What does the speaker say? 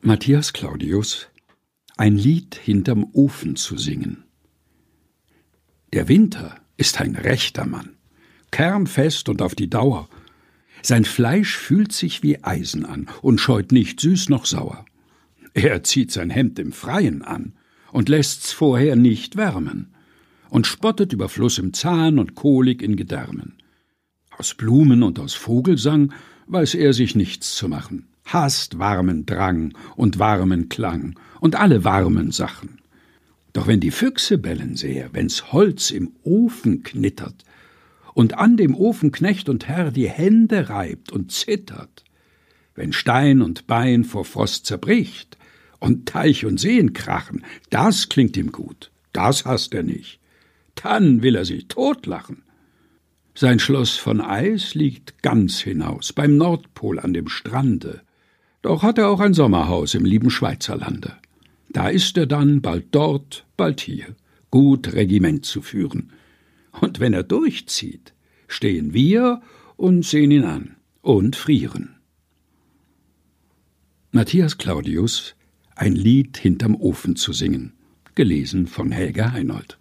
Matthias Claudius Ein Lied hinterm Ofen zu singen. Der Winter ist ein rechter Mann, kernfest und auf die Dauer. Sein Fleisch fühlt sich wie Eisen an und scheut nicht süß noch sauer. Er zieht sein Hemd im Freien an und lässt's vorher nicht wärmen und spottet über Fluss im Zahn und Kolik in Gedärmen. Aus Blumen und aus Vogelsang weiß er sich nichts zu machen, hasst warmen Drang und warmen Klang und alle warmen Sachen. Doch wenn die Füchse bellen sehr, wenn's Holz im Ofen knittert und an dem Ofenknecht und Herr die Hände reibt und zittert, wenn Stein und Bein vor Frost zerbricht und Teich und Seen krachen, das klingt ihm gut, das hasst er nicht. Dann will er sich totlachen. Sein Schloss von Eis liegt ganz hinaus, beim Nordpol an dem Strande. Doch hat er auch ein Sommerhaus im lieben Schweizerlande. Da ist er dann bald dort, bald hier, gut Regiment zu führen. Und wenn er durchzieht, stehen wir und sehen ihn an und frieren. Matthias Claudius Ein Lied hinterm Ofen zu singen, gelesen von Helga Heinold.